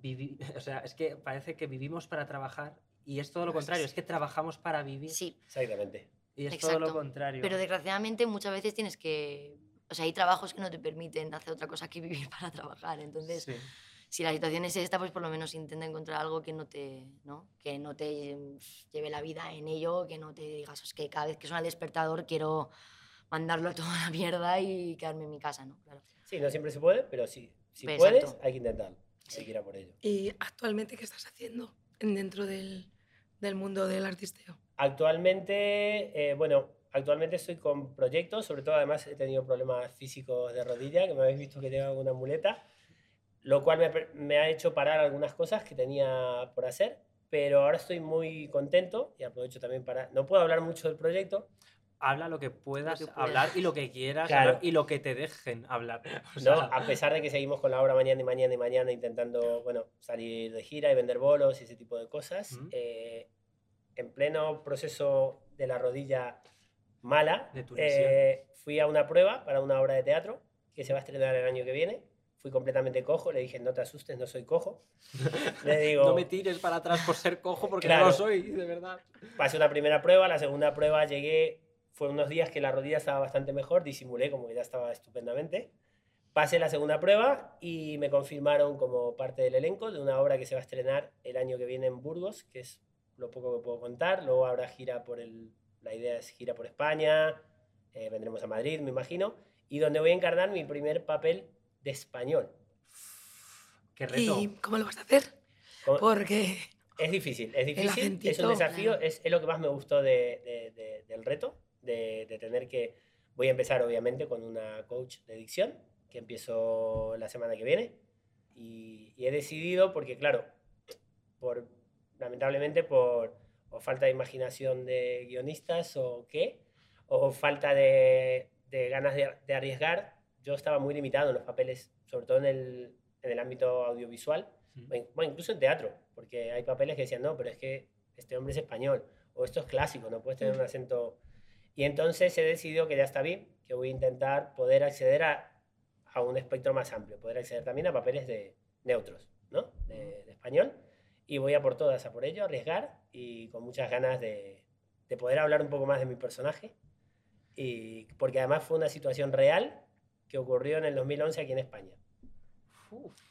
vivi- o sea, es que parece que vivimos para trabajar y es todo lo contrario, es que trabajamos para vivir Sí, Exactamente. y es todo lo exacto. contrario. pero desgraciadamente muchas veces tienes que... O sea, hay trabajos que no te permiten hacer otra cosa que vivir para trabajar. Entonces, Sí. si la situación es esta, pues por lo menos intenta encontrar algo que no te, ¿no? Que no te mm, lleve la vida en ello, que no te digas, es que cada vez que suena el despertador quiero mandarlo todo a la mierda y quedarme en mi casa, ¿no? Claro. Sí, no siempre se puede, pero sí, si Pues puedes, exacto. hay que intentarlo. Sí. Hay que ir a por ello. ¿Y actualmente qué estás haciendo en- dentro del, del mundo del artisteo? Actualmente, eh, bueno, actualmente estoy con proyectos, sobre todo además he tenido problemas físicos de rodilla, que me habéis visto que tengo una muleta, lo cual me, me ha hecho parar algunas cosas que tenía por hacer, pero ahora estoy muy contento y aprovecho también para... No puedo hablar mucho del proyecto, Habla lo que puedas puedas. hablar y lo que quieras Claro. hablar y lo que te dejen hablar. O ¿no? sea, A pesar de que seguimos con la obra mañana y mañana y mañana intentando, bueno, salir de gira y vender bolos y ese tipo de cosas, Ujú. eh, en pleno proceso de la rodilla mala, De eh, fui a una prueba para una obra de teatro que se va a estrenar el año que viene. Fui completamente cojo, le dije, no te asustes, no soy cojo. Le digo, no me tires para atrás por ser cojo porque no Claro. lo soy, de verdad. pasé una primera prueba, la segunda prueba llegué, fue unos días que la rodilla estaba bastante mejor, disimulé como que ya estaba estupendamente. Pasé la segunda prueba y me confirmaron como parte del elenco de una obra que se va a estrenar el año que viene en Burgos, que es lo poco que puedo contar. Luego habrá gira por el, la idea es gira por España, eh, vendremos a Madrid, me imagino, y donde voy a encarnar mi primer papel de español. Qué reto. ¿Y cómo lo vas a hacer? Como- Porque Es difícil, es difícil, es un desafío, claro. es, es lo que más me gustó de- de- de- del reto, de, de tener que... Voy a empezar obviamente con una coach de dicción, que empiezo la semana que viene, y, y he decidido, porque claro, por, lamentablemente por o falta de imaginación de guionistas o qué, o falta de, de ganas de, de arriesgar, yo estaba muy limitado en los papeles, sobre todo en el, en el ámbito audiovisual, bueno, incluso en teatro, porque porque hay papeles que decían, no, pero es que este hombre es español, o esto es clásico, no puedes tener un acento... Y entonces he decidido que ya está bien, que voy a intentar poder acceder a, a un espectro más amplio, poder acceder también a papeles de neutros, ¿no? De, de español. Y voy a por todas, a por ello, arriesgar y con muchas ganas de, de poder hablar un poco más de mi personaje. Y, porque además fue una situación real que ocurrió en el 2011 aquí en España.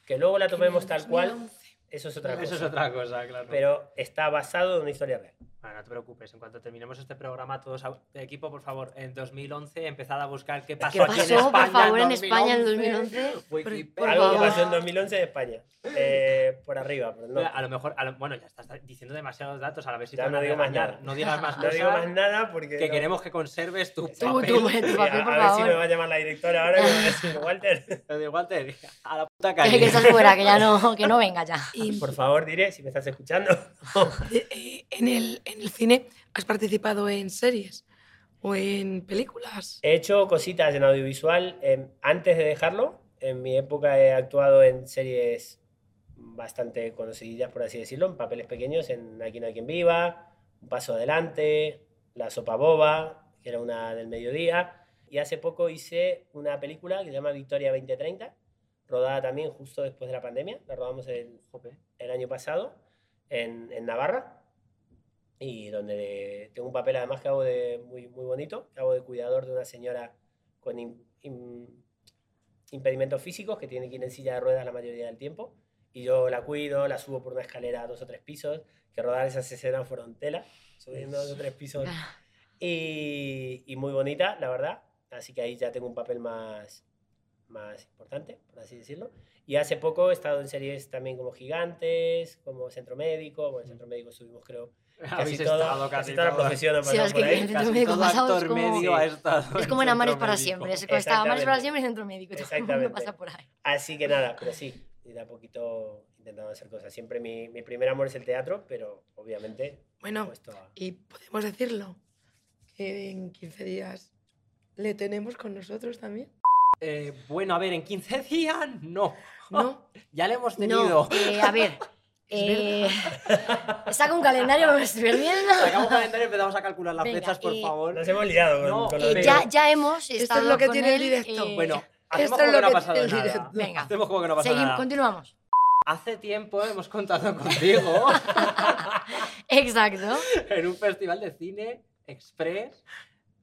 Que luego la tomemos tal cual, 2011. eso es otra cosa. Eso es otra cosa, claro. Pero está basado en una historia real. Bueno, no te preocupes, en cuanto terminemos este programa, todos de equipo, por favor, en 2011 empezad a buscar qué pasó ¿Qué aquí en pasó, por España. favor, en España en 2011? Wikipedia. Por Algo que favor. pasó en 2011 en España. Eh, por arriba, por el norte. A lo mejor, a lo- bueno, ya estás diciendo demasiados datos, a la vez si Ya te no digo más nada. No digas más No cosas, digo más nada porque... que no- queremos que conserves tu papel. Tú, tu papel, por a, a ver si favor. me va a llamar la directora ahora y me va a decir, Walter, Walter, a la puta calle. que estás fuera, que ya no, que no venga ya. Y por favor, diré si me estás escuchando. eh, en, el, en el cine has participado en series o en películas. He hecho cositas en audiovisual em, antes de dejarlo. En mi época he actuado en series bastante conocidas, por así decirlo, en papeles pequeños, en Aquí no hay quien viva, Un paso adelante, La sopa boba, que era una del mediodía. Y hace poco hice una película que se llama Victoria 2030, rodada también justo después de la pandemia. La rodamos el, el año pasado en, en Navarra y donde tengo un papel además que hago de muy, muy bonito, que hago de cuidador de una señora con im- im- impedimentos físicos que tiene que ir en silla de ruedas la mayoría del tiempo y yo la cuido, la subo por una escalera a dos o tres pisos, que rodar esas escenas fueron tela, subiendo dos o tres pisos y, y muy bonita, la verdad. Así que ahí ya tengo un papel más, más importante, por así decirlo. Y hace poco he estado en series también como Gigantes, como Centro Médico. Bueno, en Centro Médico subimos, creo, casi, todo, estado casi casi toda la profesión ha Sí, pasado es por ahí. Casi médico todo actor como- medio ha estado Es como en Amares para siempre. Es que está Amares para siempre y Centro Médico. Exactamente. pasa por ahí. Así que nada, pero sí, y de a poquito intentando hacer cosas. Siempre mi, mi primer amor es el teatro, pero obviamente Bueno, a... y podemos decirlo, que en 15 días le tenemos con nosotros también. Eh, bueno, a ver, en 15 días no. ¿No? Ya le hemos tenido. No, eh, a ver. eh, saca un calendario, me estoy perdiendo. Sacamos calendario y empezamos a calcular las Venga, fechas, por eh, favor. Nos hemos liado con, No, con Eh, ya, ya hemos es estado lo que tiene el directo. eh, Bueno, Esto hacemos es como lo que no ha que pasado tiene el nada. directo. Venga. Hacemos como que no pasa seguim- nada. continuamos. Hace tiempo hemos contado contigo Exacto. en un festival de cine express,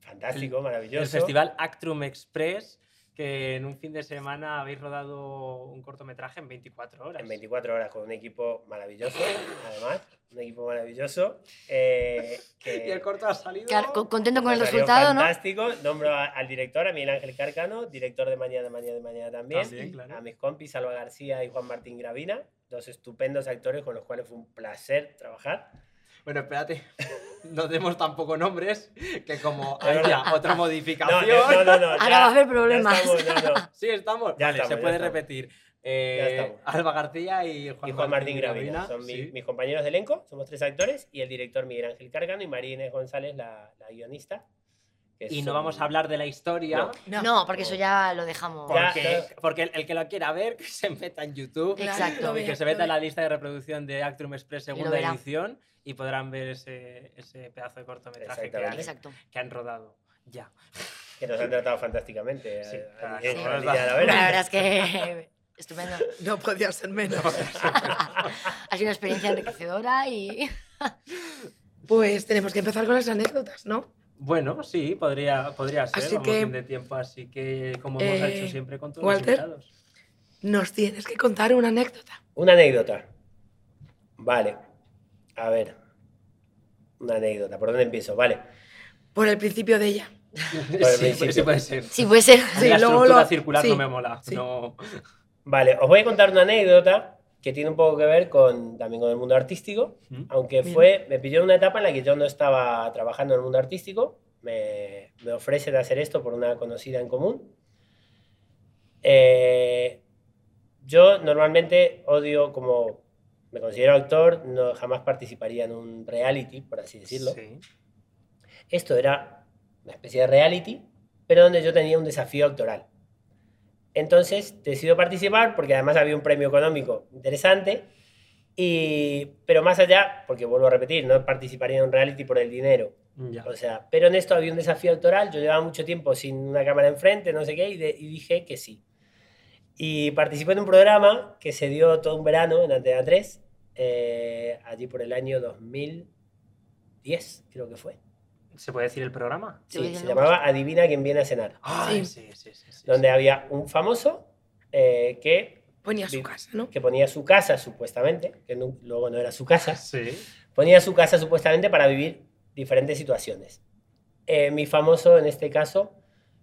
Fantástico, maravilloso. el festival Actrum Express, que en un fin de semana habéis rodado un cortometraje en 24 horas. En 24 horas con un equipo maravilloso, además. Un equipo maravilloso. eh, que Y el corto ha salido. Claro, co- contento con el resultado, ¿no? Fantástico. Nombro a- al director, a Miguel Ángel Cárcano, director de Mañana, Mañana, Mañana también. También, claro. A mis compis, Salva García y Juan Martín Gravina, dos estupendos actores con los cuales fue un placer trabajar. Bueno, espérate, no demos tampoco nombres, que como haya otra No, modificación. no, no, no. Ahora ya- va a haber ya problemas. estamos, no, no. Sí, estamos. Ya vale, estamos, se ya puede estamos. repetir. Eh, estamos. Alba García y Juan, y Juan Martín Gravina. Gravina, Son mi- sí. mis compañeros de elenco, somos tres actores, y el director Miguel Ángel Cárcano y María Inés González, la, la guionista. Que Y son- no vamos a hablar de la historia. No. No, porque eso ya lo dejamos. Porque, claro. porque el, el que lo quiera ver, que se meta en YouTube. Exacto. Y que se meta en la lista de reproducción de Actrum Express segunda edición y podrán ver ese, ese pedazo de cortometraje que han. Exacto. que han rodado. Ya. Que nos han tratado fantásticamente. Sí, a- a sí. a Lavera. La verdad es que estupendo. No podía ser menos. Ha sido una experiencia enriquecedora y Pues tenemos que empezar con las anécdotas, ¿no? Bueno, sí, podría, podría ser. Así vamos que, bien de tiempo, así que como hemos eh, hecho siempre con todos Walter. los invitados. Nos tienes que contar una anécdota. Una anécdota. Vale. A ver. Una anécdota. ¿Por dónde empiezo? Vale. Por el principio de ella. el sí, principio. sí puede ser. sí puede ser. A mí la Sí, luego estructura lo- circular sí, no me mola. sí. No. Vale, os voy a contar una anécdota que tiene un poco que ver con, también con el mundo artístico, ¿Mm? aunque Bien. fue, me en una etapa en la que yo no estaba trabajando en el mundo artístico, me, me ofrecen hacer esto por una conocida en común. Eh, yo normalmente odio, como me considero actor, no, jamás participaría en un reality, por así decirlo. Sí. Esto era una especie de reality, pero donde yo tenía un desafío actoral. Entonces decido participar porque además había un premio económico interesante Y, pero más allá, porque vuelvo a repetir, no participaría en un reality por el dinero. Ya. O sea, pero en esto había un desafío autoral, yo llevaba mucho tiempo sin una cámara enfrente, no sé qué, y, de- y dije que sí. Y participé en un programa que se dio todo un verano en Antena 3, eh, allí por el año 2010, creo que fue. ¿Se puede decir el programa? Sí, se llamaba Adivina quién viene a cenar, Ay, Sí. sí, sí, sí. sí, donde había un famoso eh, que, Ponía su casa, ¿no? que ponía su casa supuestamente, que nu- luego no era su casa, Sí. ponía su casa supuestamente para vivir diferentes situaciones. Eh, mi famoso en este caso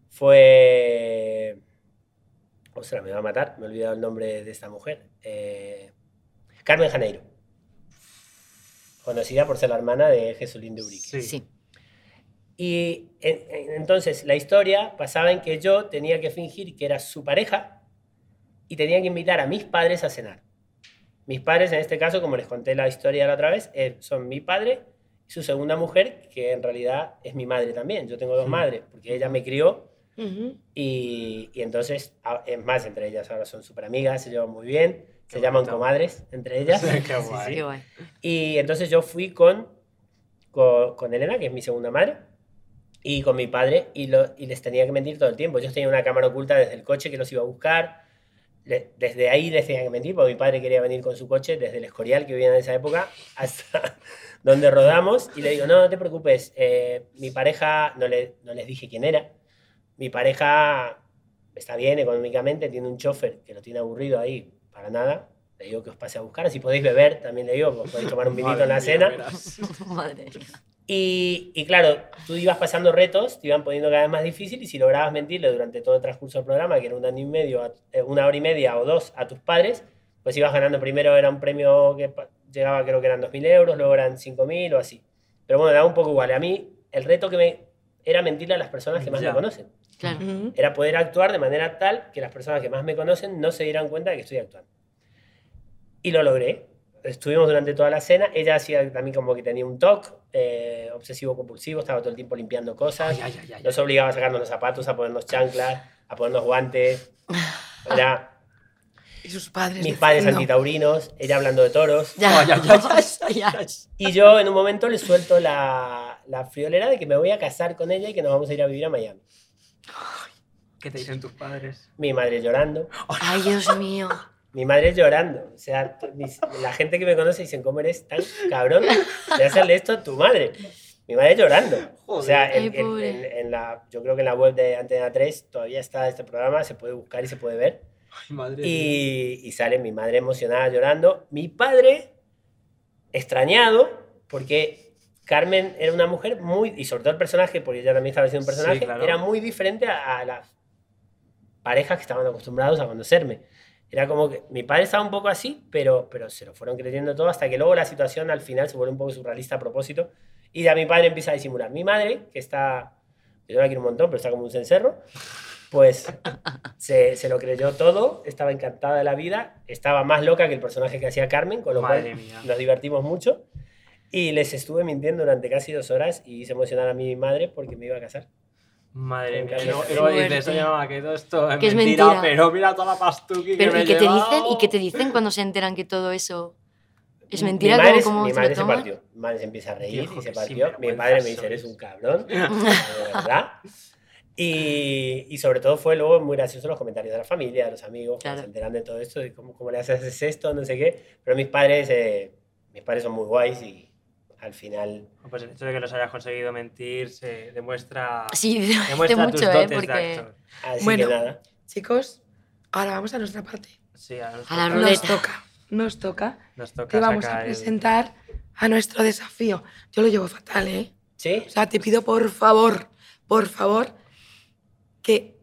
fue... Ostras, me va a matar, me he olvidado el nombre de esta mujer. Eh, Carmen Janeiro. Conocida por ser la hermana de Jesulín de Urique. Sí. Sí. Y en- en- entonces la historia pasaba en que yo tenía que fingir que era su pareja y tenía que invitar a mis padres a cenar. Mis padres, en este caso, como les conté la historia la otra vez, eh, son mi padre y su segunda mujer, que en realidad es mi madre también. Yo tengo dos Mm. madres, porque ella me crió Ujú. y, y entonces, es más, entre ellas ahora son súper amigas, se llevan muy bien, Qué se llaman bonito. comadres entre ellas. Qué guay. Qué guay. Y entonces yo fui con, con, con Elena, que es mi segunda madre, y con mi padre, y, lo- y les tenía que mentir todo el tiempo. Yo tenía una cámara oculta desde el coche que los iba a buscar. Le- desde ahí les tenía que mentir, porque mi padre quería venir con su coche desde el Escorial, que vivía en esa época, hasta donde rodamos. Y le digo, no, no te preocupes, eh, mi pareja, no, le, no les dije quién era, mi pareja está bien económicamente, tiene un chofer que lo tiene aburrido ahí para nada. Le digo que os pase a buscar, si podéis beber, también le digo, pues podéis tomar un vinito Madre en la mía, cena. verás. Madre mía. Y, y claro, tú ibas pasando retos, te iban poniendo cada vez más difícil y si lograbas mentirle durante todo el transcurso del programa, que era un año y medio, a- eh, una hora y media o dos a tus padres, pues ibas ganando. Primero era un premio que llegaba, creo que eran 2.000 euros, luego eran 5.000 o así. Pero bueno, daba un poco igual. A mí el reto que me era mentirle a las personas que más Ya. me conocen. Claro. Ujú. Era poder actuar de manera tal que las personas que más me conocen no se dieran cuenta de que estoy actuando. Y lo logré. Estuvimos durante toda la cena. Ella hacía también como que tenía un TOC, eh, obsesivo-compulsivo, estaba todo el tiempo limpiando cosas. Ay, ay, ay. Nos obligaba a sacarnos los zapatos, a ponernos chanclas, a ponernos guantes. Era Y sus padres. mis padres diciendo, antitaurinos, ella hablando de toros. Ya. Ay, Ya. Y yo en un momento le suelto la, la friolera de que me voy a casar con ella y que nos vamos a ir a vivir a Miami. ¿Qué te dicen tus padres? Mi madre llorando. Ay, Dios mío. Mi madre llorando. O sea, mis- la gente que me conoce dicen, ¿cómo eres tan cabrón de hacerle esto a tu madre? Mi madre llorando. O sea, Ay, en, en- en- en la, yo creo que en la web de Antena 3 todavía está este programa, se puede buscar y se puede ver. Ay, madre mía. Y, y sale mi madre emocionada llorando. Mi padre extrañado, porque Carmen era una mujer muy, y sobre todo el personaje, porque ella también estaba haciendo un Sí, personaje, claro. era muy diferente a, a las parejas que estaban acostumbrados a conocerme. Era como que mi padre estaba un poco así, pero, pero se lo fueron creyendo todo hasta que luego la situación al final se vuelve un poco surrealista a propósito. Y ya mi padre empieza a disimular. Mi madre, que está, yo la quiero un montón, pero está como un cencerro, pues se, se lo creyó todo, estaba encantada de la vida, estaba más loca que el personaje que hacía Carmen, con lo Madre cual mía. nos divertimos mucho. Y les estuve mintiendo durante casi dos horas y hice emocionar a mi madre porque me iba a casar. Madre mía. Fuerte. dices, oye, mamá, que todo esto es Que es mentira, mentira. pero mira toda la pastuqui Pero, que me ¿y qué te dicen? ¿Y qué te dicen cuando se enteran que todo eso es mentira? Mi madre, ¿Cómo, cómo mi se madre se toman? partió. Mi madre se empieza a reír y se partió. Mi padre me dice, eres un cabrón. de verdad. Y, y sobre todo fue luego muy gracioso los comentarios de la familia, de los amigos, Claro. se enteran de todo esto, de cómo, cómo le haces esto, no sé qué. Pero mis padres, eh, mis padres son muy guays y al final... Pues el hecho de que los hayas conseguido mentir se demuestra, Sí, demuestra tus mucho, ¿eh? de Porque... actor. Así Bueno. que nada. Chicos, ahora vamos a nuestra parte. Sí, a, nos A la toca- ruleta. Nos toca. Nos toca. Nos toca Te vamos a el- presentar a nuestro desafío. Yo lo llevo fatal, ¿eh? ¿Sí? O sea, te pido por favor, por favor, que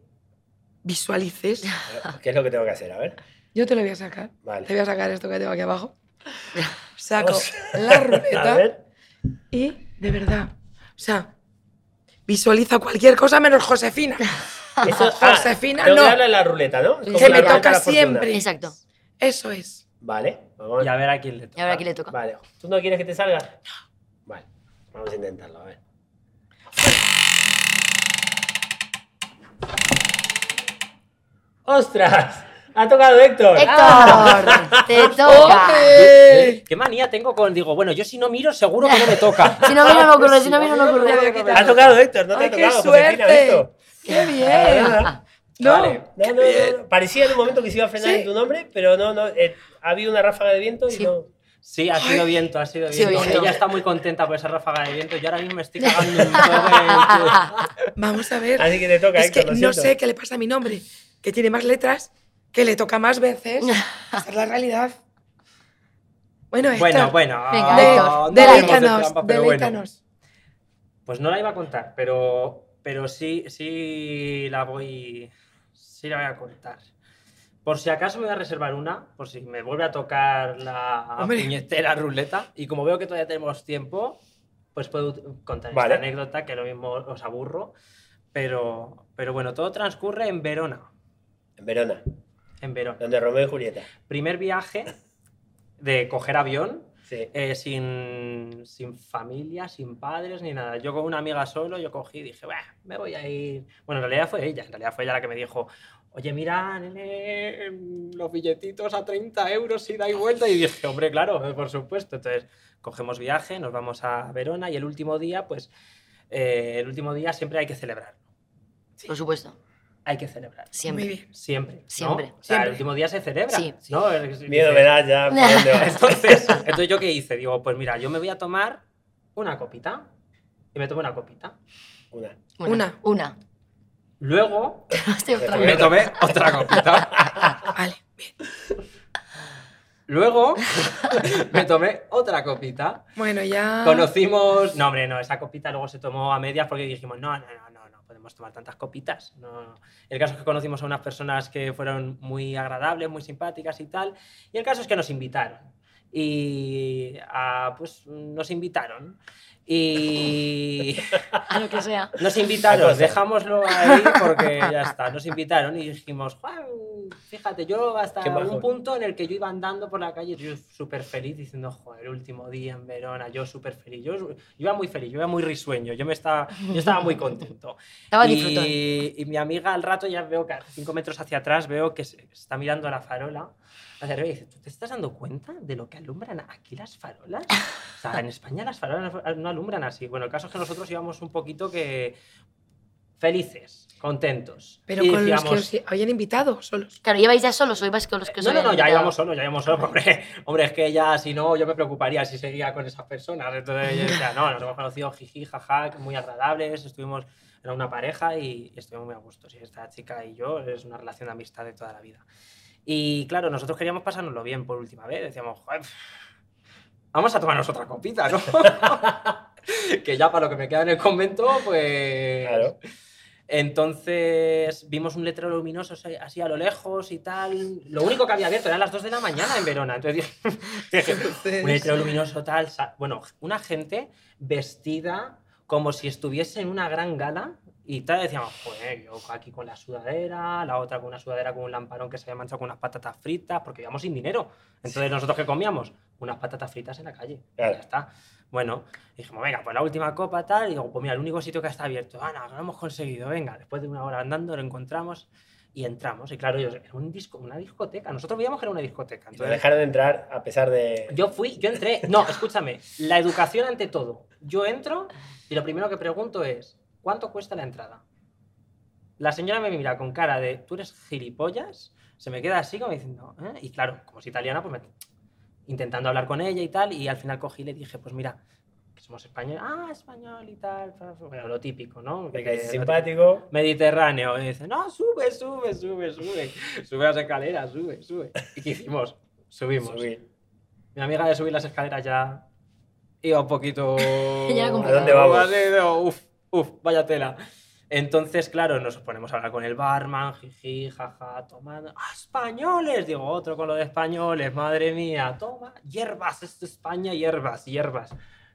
visualices. ¿Qué es lo que tengo que hacer? A ver. Yo te lo voy a sacar. Vale. Te voy a sacar esto que tengo aquí abajo. Saco la A ruleta ver. Y, de verdad, o sea, visualiza cualquier cosa menos Josefina. Eso, ah, Josefina, tengo no. que darle a la ruleta, ¿no? Como Que me toca siempre. Exacto. Eso es. Vale. Vamos. Y a ver a quién le Y toca. ahora aquí le toca. Vale. ¿Tú no quieres que te salga? No. Vale. Vamos a intentarlo, a ver. ¡Ostras! ¡Ha tocado Héctor! ¡Héctor! Te toca. ¡Hombre! ¿Qué manía tengo con.? Digo, bueno, yo si no miro, seguro que no me toca. Si no miro no ocurre, si no miro no ocurre. Ha tocado, Héctor, no te ¡Ay, ha qué tocado. Suerte! ¡Qué bien! No, Vale. No, no, no, no. Parecía en un momento que se iba a frenar Sí. en tu nombre, pero no, no. eh, ha habido una ráfaga de viento y Sí. no. Sí, ha sido viento, ha sido Ha sido viento. viento. Ella está muy contenta por esa ráfaga de viento. Yo ahora mismo me estoy cagando en todo. vamos a ver. Así que te toca, Es que Héctor, lo no siento. sé qué le pasa a mi nombre, que tiene más letras, que le toca más veces. Esa es la realidad. Bueno, Héctor, Bueno, bueno. Venga, no de trampa, bueno. Pues no la iba a contar, pero, pero sí, sí la voy. Sí la voy a contar. Por si acaso me voy a reservar una, por si me vuelve a tocar la Hombre. puñetera ruleta. Y como veo que todavía tenemos tiempo, pues puedo contar Vale. esta anécdota que lo mismo os aburro. Pero, pero bueno, todo transcurre en Verona. En Verona, En Verona. donde Romeo y Julieta. Primer viaje de coger avión Sí. eh, sin, sin familia, sin padres ni nada. Yo con una amiga solo, yo cogí y dije, "Buah, me voy a ir. Bueno, en realidad fue ella, en realidad fue ella la que me dijo, oye, mira, nene, los billetitos a 30 euros y da y vuelta. Y dije, hombre, claro, por supuesto. Entonces, cogemos viaje, nos vamos a Verona y el último día, pues, eh, el último día siempre hay que celebrar. Por supuesto, Hay que celebrar. siempre. Muy bien. Siempre. ¿no? Siempre. O sea, Siempre. el último día se celebra. Sí. ¿no? Es- Miedo me da ya. entonces, entonces, ¿yo qué hice? Digo, pues mira, yo me voy a tomar una copita. Y me tomo una copita. Una. Una. Una. Luego Me tomé otra copita. Vale, bien. Luego me tomé otra copita. Bueno, ya. Conocimos. No, hombre, no, esa copita luego se tomó a medias porque dijimos, no, no, no, no, no podemos tomar tantas copitas. No. El caso es que conocimos a unas personas que fueron muy agradables, muy simpáticas y tal. Y el caso es que nos invitaron. Y ah, pues nos invitaron. Y A lo que sea. nos invitaron, dejámoslo ahí porque ya está. Nos invitaron y dijimos, Juan, fíjate, yo hasta un punto en el que yo iba andando por la calle, yo súper feliz, diciendo, joder, el último día en Verona, yo súper feliz. Yo, yo iba muy feliz, yo iba muy risueño, yo, me estaba, yo estaba muy contento. Estaba disfrutando. y, y mi amiga al rato ya veo que a cinco metros hacia atrás veo que se que se está mirando a la farola. Hacia arriba y dice, ¿tú te estás dando cuenta de lo que alumbran aquí las farolas? O sea, en España las farolas no alumbran así. Bueno, el caso es que nosotros íbamos un poquito que felices, contentos. Pero Y con los que os habían invitado solos. Claro, ¿ibais ya solos o ibais con los que os no, no, no, ya íbamos solos, ya íbamos solos. Hombre, hombre, es que ya, si no, yo me preocuparía si seguía con esas personas. Entonces, yo decía, no, nos hemos conocido jiji, jaja, muy agradables, estuvimos, era una pareja y estuvimos muy a gusto. Y esta chica y yo es una relación de amistad de toda la vida. Y claro, nosotros queríamos pasárnoslo bien por última vez. Decíamos, joder, vamos a tomarnos otra copita, ¿no? que ya para lo que me queda en el convento, pues. Claro. Entonces vimos un letrero luminoso así- a lo lejos y tal. Lo único que había abierto eran las 2 de la mañana en Verona. Entonces dije, un letrero luminoso tal. Bueno, una gente vestida como si estuviese en una gran gala. Y tal, decíamos, joder, yo aquí con la sudadera, la otra con una sudadera con un lamparón que se había manchado con unas patatas fritas, porque íbamos sin dinero. Entonces, ¿nosotros qué comíamos? Unas patatas fritas en la calle. Y Claro. ya está. Bueno, dijimos, venga, pues la última copa tal. Y digo, pues mira, el único sitio que está abierto. Ah, no, lo hemos conseguido. Venga, después de una hora andando lo encontramos y entramos. Y claro, yo, era un disco, una discoteca. Nosotros veíamos que era una discoteca. Y Entonces, dejaron entrar a pesar de. yo fui, yo entré. No, escúchame, la educación ante todo. Yo entro y lo primero que pregunto es, ¿cuánto cuesta la entrada? La señora me mira con cara de, ¿tú eres gilipollas? Se me queda así como diciendo, ¿eh? Y claro, como es italiana, pues me- intentando hablar con ella y tal, y al final cogí y le dije, pues mira, que somos españoles. Ah, español y tal. Bueno, lo típico, ¿no? Que- simpático. Mediterráneo. Y dice, no, sube, sube, sube, sube. Sube las escaleras, sube, sube. ¿Y qué hicimos? Subimos. subir. Mi amiga de subir las escaleras ya iba un poquito. ¿A dónde vamos? Uf, uf, vaya tela. Entonces, claro, nos ponemos a hablar con el barman, jiji, jaja, tomando. ¡Ah, españoles! Digo, otro con lo de españoles, madre mía, toma, hierbas, esto es España, hierbas, hierbas.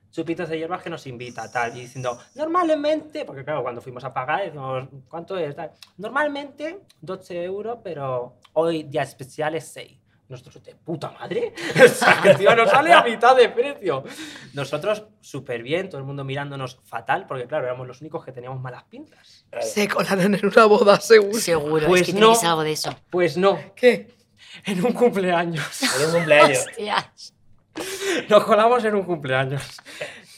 Chupitos de hierbas que nos invita, tal, y diciendo, normalmente, porque claro, cuando fuimos a pagar, decimos, ¿cuánto es? Tal. Normalmente 12 euros, pero hoy día especial es 6. Nosotros, de puta madre, o sea, que tío, nos sale a mitad de precio. Nosotros, súper bien, todo el mundo mirándonos fatal, porque claro, éramos los únicos que teníamos malas pintas. Claro. Se colarán en una boda, seguro. Seguro, Pues es que no. ser algo de eso. Pues no, ¿Qué? en un cumpleaños. En un cumpleaños. Hostias. Nos colamos en un cumpleaños.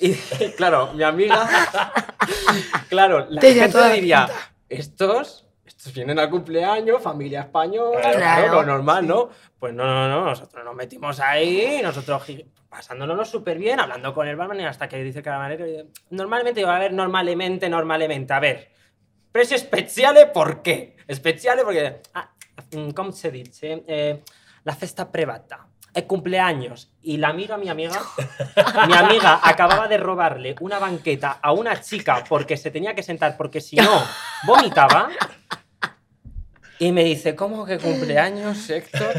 Y claro, mi amiga. Claro, la Tenía gente toda la diría: pinta. estos, estos vienen al cumpleaños, familia española, Claro. lo normal, ¿no? Pues no, no, no, nosotros nos metimos ahí, nosotros pasándonos súper bien, hablando con el barman y hasta que dice el camarero. Normalmente, digo, a ver, normalmente, normalmente, a ver. Precio speciale perché? Speciale perché, ah, mm, come si dice? Eh, la festa privata. El cumpleaños. Y la amiga, mi amiga, mi amiga acababa de robarle una banqueta a una chica porque se tenía que sentar porque si no, vomitaba. Y me dice, ¿cómo que cumpleaños, Héctor?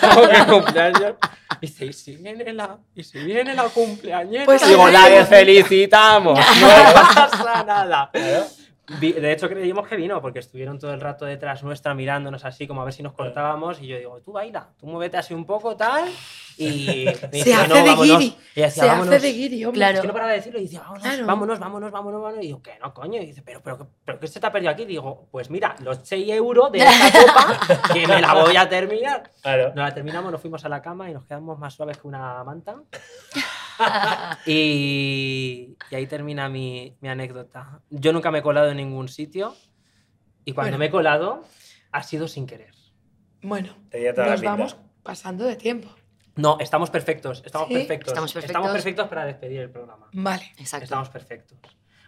¿Cómo que cumpleaños? Dice, ¿y si viene la, y si viene la cumpleañera? Pues Digo, la felicitamos, no pasa nada. Claro. De hecho, creímos que vino, porque estuvieron todo el rato detrás nuestra mirándonos así, como a ver si nos cortábamos. Y yo digo, tú baila, tú muévete así un poco, tal. Y me Se dice, hace "No, de vámonos". guiri. Y decía, Se vámonos. hace de guiri, hombre. Claro. Es que no paraba de decirlo y decía, vámonos, Claro. vámonos, vámonos, vámonos, vámonos. Y digo, que no, coño. Y dice, pero, pero, pero ¿qué se te ha perdido aquí? Digo, pues mira, los 6 euros de esta copa, que me la voy a terminar. Claro. Nos la terminamos, nos fuimos a la cama y nos quedamos más suaves que una manta. Y, y ahí termina mi, mi anécdota. Yo nunca me he colado en ningún sitio y cuando Bueno. me he colado ha sido sin querer. Bueno, nos vamos pasando de tiempo. No, estamos perfectos, estamos ¿Sí? perfectos. Estamos perfectos. perfectos para despedir el programa. Vale. Exacto. Estamos perfectos.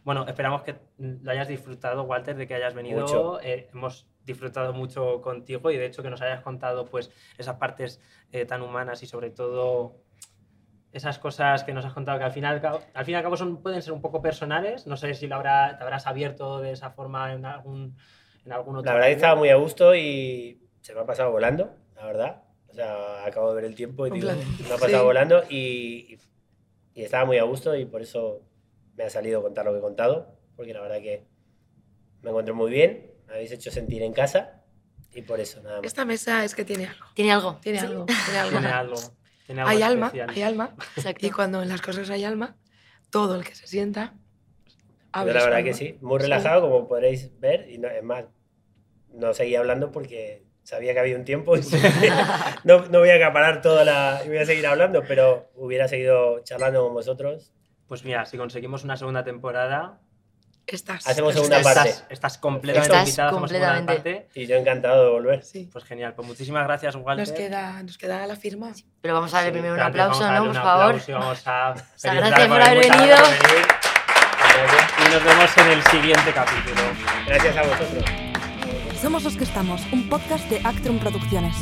Bueno, esperamos que lo hayas disfrutado, Walter, de que hayas venido. Mucho. Eh, hemos disfrutado mucho contigo y de hecho que nos hayas contado pues esas partes eh, tan humanas y sobre todo esas cosas que nos has contado que al final, al fin y al cabo son, pueden ser un poco personales. No sé si lo habrá, te habrás abierto de esa forma en algún, en algún otro La verdad medio. estaba muy a gusto y se me ha pasado volando, la verdad. O sea, acabo de ver el tiempo y digo, me ha pasado Sí. volando y, y estaba muy a gusto y por eso me ha salido contar lo que he contado, porque la verdad que me encontré muy bien, me habéis hecho sentir en casa y por eso nada más. Esta mesa es que tiene algo. ¿Tiene algo? Tiene Sí. algo. Tiene algo. Tiene algo. Algo Hay alma, especial. hay alma. Exacto. Y cuando en las cosas hay alma, todo el que se sienta. Yo abre la su verdad que alma. sí, muy Sí. relajado como podréis ver y no, es más, no seguía hablando porque sabía que había un tiempo y no, no voy a acaparar toda la... y voy a seguir hablando, pero hubiera seguido charlando con vosotros. Pues mira, si conseguimos una segunda temporada, Estás. Hacemos estás- segunda parte. estás, estás completamente Estás invitada, hacemos segunda completamente. parte. Y yo encantado de volver. Sí. Pues genial, pues muchísimas gracias, Walter. Nos queda, nos queda la firma. Pero vamos a darle Sí, primero un aplauso, ¿no? Por favor. aplauso vamos a gracias por haber venido. Y nos vemos en el siguiente capítulo. Gracias a vosotros. Somos los que estamos, un podcast de Actrum Producciones.